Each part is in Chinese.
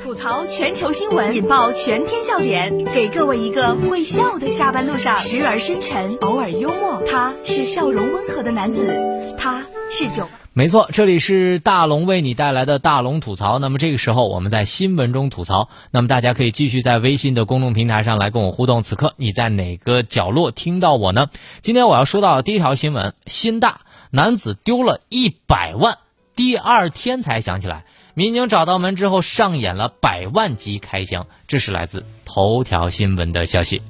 吐槽全球新闻，引爆全天笑点，给各位一个会笑的下班路上，时而深沉，偶尔幽默。他是笑容温和的男子，他是九。没错，这里是大龙为你带来的大龙吐槽。那么这个时候我们在新闻中吐槽，那么大家可以继续在微信的公众平台上来跟我互动。此刻你在哪个角落听到我呢？今天我要说到第一条新闻：新大男子丢了一百万，第二天才想起来。民警找到门之后，上演了百万级开箱。这是来自头条新闻的消息。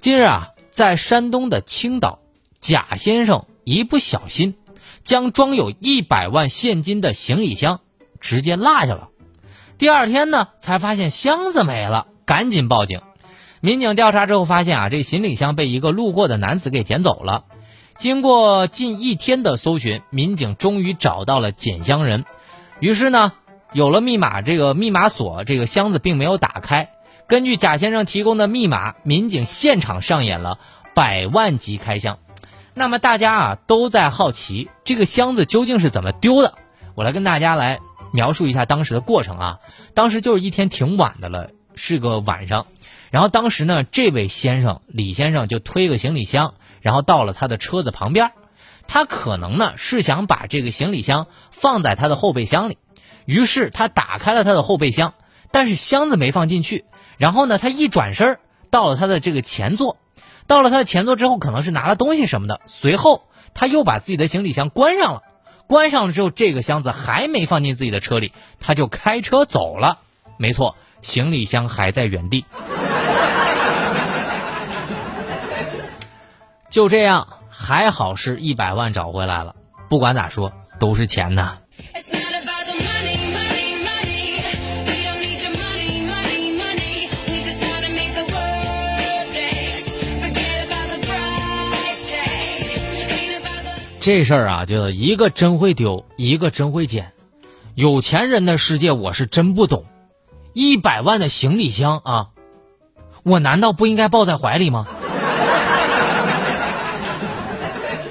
近日啊，在山东的青岛，贾先生一不小心将装有一百万现金的行李箱直接落下了。第二天呢，才发现箱子没了，赶紧报警。民警调查之后发现啊，这行李箱被一个路过的男子给捡走了。经过近一天的搜寻，民警终于找到了捡箱人。于是呢，有了密码，这个密码锁，这个箱子并没有打开。根据贾先生提供的密码，民警现场上演了百万级开箱。那么大家啊都在好奇，这个箱子究竟是怎么丢的？我来跟大家来描述一下当时的过程啊。当时就是一天挺晚的了，是个晚上。然后当时呢，这位先生李先生就推个行李箱，然后到了他的车子旁边。他可能呢是想把这个行李箱放在他的后备箱里，于是他打开了他的后备箱，但是箱子没放进去。然后呢，他一转身到了他的这个前座，到了他的前座之后，可能是拿了东西什么的。随后他又把自己的行李箱关上了，关上了之后，这个箱子还没放进自己的车里，他就开车走了。没错，行李箱还在原地。就这样。还好是一百万找回来了，不管咋说都是钱呐。这事儿啊，就一个真会丢，一个真会捡。有钱人的世界我是真不懂，一百万的行李箱啊，我难道不应该抱在怀里吗？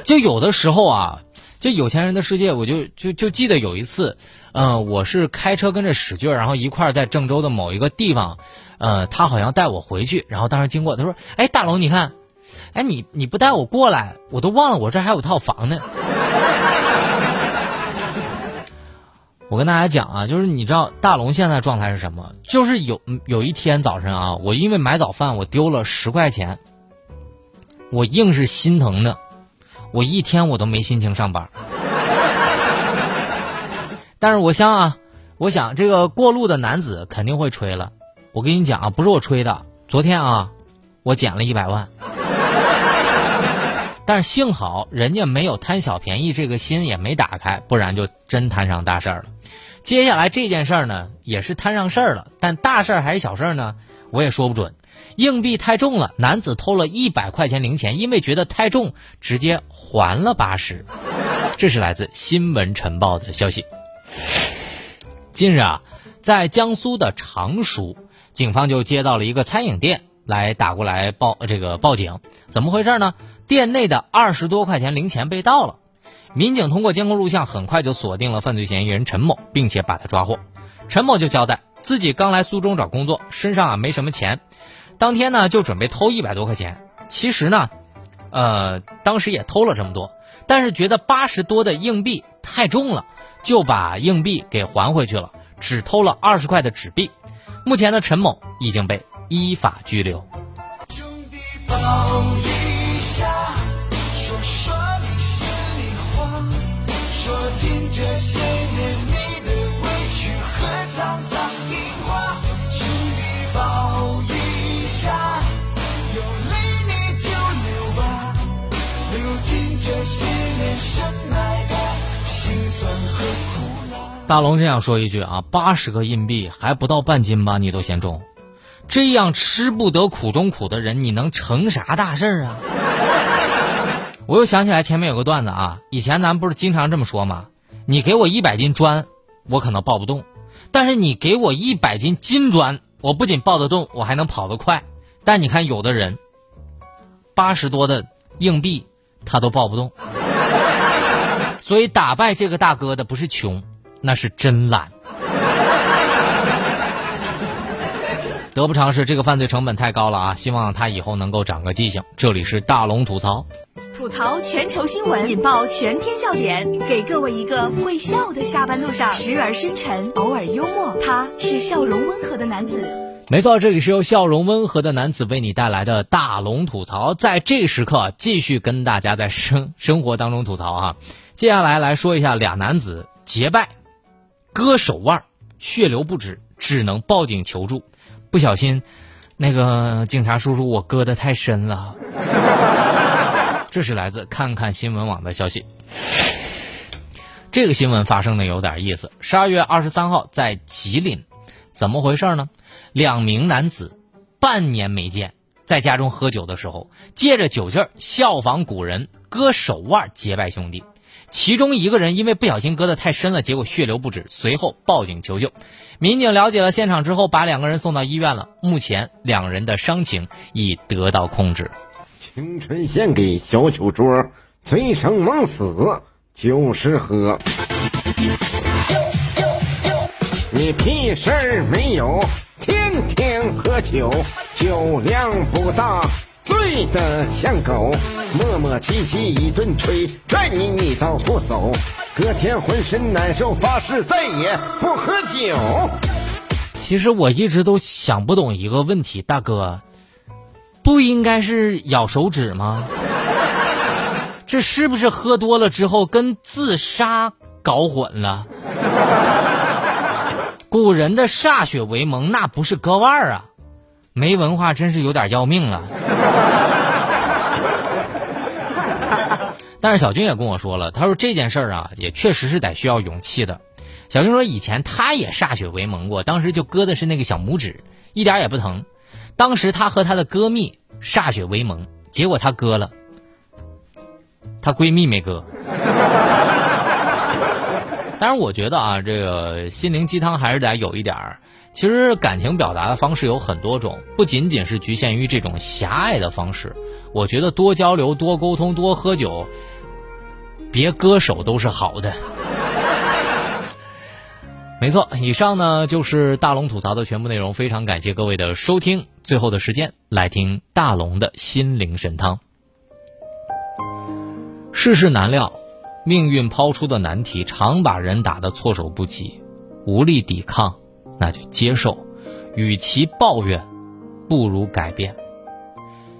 就有的时候啊，就有钱人的世界，我就就就记得有一次，嗯，我是开车跟着史俊，然后一块在郑州的某一个地方，呃，他好像带我回去，然后当时经过，他说：“哎，大龙，你看，哎，你你不带我过来，我都忘了我这还有套房呢。”我跟大家讲啊，就是你知道大龙现在状态是什么？就是有有一天早晨啊，我因为买早饭我丢了十块钱，我硬是心疼的。我一天我都没心情上班，但是我想啊，我想这个过路的男子肯定会吹了。我跟你讲啊，不是我吹的，昨天啊，我捡了一百万，但是幸好人家没有贪小便宜这个心也没打开，不然就真摊上大事儿了。接下来这件事儿呢，也是摊上事儿了，但大事儿还是小事儿呢，我也说不准。硬币太重了，男子偷了一百块钱零钱，因为觉得太重，直接还了八十。这是来自《新闻晨报》的消息。近日啊，在江苏的常熟，警方就接到了一个餐饮店来打过来报这个报警，怎么回事呢？店内的二十多块钱零钱被盗了。民警通过监控录像，很快就锁定了犯罪嫌疑人陈某，并且把他抓获。陈某就交代自己刚来苏州找工作，身上啊没什么钱。当天呢，就准备偷一百多块钱。其实呢，呃，当时也偷了这么多，但是觉得八十多的硬币太重了，就把硬币给还回去了，只偷了二十块的纸币。目前的陈某已经被依法拘留。兄弟抱一下，说说你心里话，说尽这些大龙这样说一句啊，八十个硬币还不到半斤吧？你都嫌重，这样吃不得苦中苦的人，你能成啥大事儿啊？我又想起来前面有个段子啊，以前咱不是经常这么说吗？你给我一百斤砖，我可能抱不动；但是你给我一百斤金砖，我不仅抱得动，我还能跑得快。但你看有的人，八十多的硬币他都抱不动。所以打败这个大哥的不是穷。那是真懒。得不偿失，这个犯罪成本太高了啊！希望他以后能够长个记性。这里是大龙吐槽，吐槽全球新闻，引爆全天笑点，给各位一个会笑的下班路上，时而深沉，偶尔幽默。他是笑容温和的男子。没错，这里是由笑容温和的男子为你带来的大龙吐槽，在这时刻继续跟大家在生生活当中吐槽啊。接下来来说一下俩男子结拜，割手腕，血流不止，只能报警求助。不小心，那个警察叔叔，我割的太深了。这是来自看看新闻网的消息。这个新闻发生的有点意思。十二月二十三号在吉林，怎么回事呢？两名男子半年没见，在家中喝酒的时候，借着酒劲儿效仿古人割手腕结拜兄弟。其中一个人因为不小心割得太深了，结果血流不止，随后报警求救。民警了解了现场之后，把两个人送到医院了。目前两人的伤情已得到控制。青春献给小酒桌，醉生梦死就是喝。你屁事儿没有？天天喝酒，酒量不大，醉得像狗，磨磨唧唧一顿吹，拽你你倒不走，隔天浑身难受，发誓再也不喝酒。其实我一直都想不懂一个问题，大哥，不应该是咬手指吗？这是不是喝多了之后跟自杀搞混了？古人的歃血为盟，那不是割腕儿啊！没文化真是有点要命了。但是小军也跟我说了，他说这件事儿啊，也确实是得需要勇气的。小军说以前他也歃血为盟过，当时就割的是那个小拇指，一点也不疼。当时他和他的歌蜜歃血为盟，结果他割了，她闺蜜没割。当然，我觉得啊，这个心灵鸡汤还是得有一点儿。其实感情表达的方式有很多种，不仅仅是局限于这种狭隘的方式。我觉得多交流、多沟通、多喝酒，别割手都是好的。没错，以上呢就是大龙吐槽的全部内容。非常感谢各位的收听。最后的时间来听大龙的心灵神汤。世事难料。命运抛出的难题常把人打得措手不及，无力抵抗，那就接受。与其抱怨，不如改变。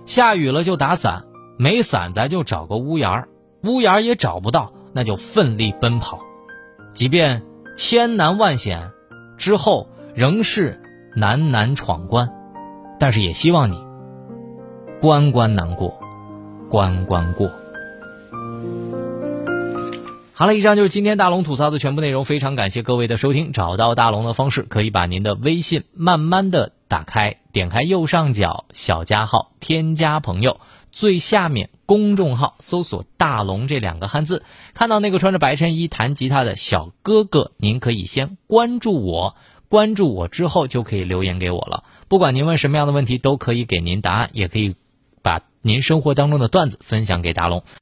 下雨了就打伞，没伞咱就找个屋檐儿，屋檐儿也找不到，那就奋力奔跑。即便千难万险之后仍是难难闯关，但是也希望你关关难过，关关过。好了，以上就是今天大龙吐槽的全部内容。非常感谢各位的收听。找到大龙的方式，可以把您的微信慢慢的打开，点开右上角小加号，添加朋友，最下面公众号搜索“大龙”这两个汉字，看到那个穿着白衬衣弹吉他的小哥哥，您可以先关注我，关注我之后就可以留言给我了。不管您问什么样的问题，都可以给您答案，也可以把您生活当中的段子分享给大龙。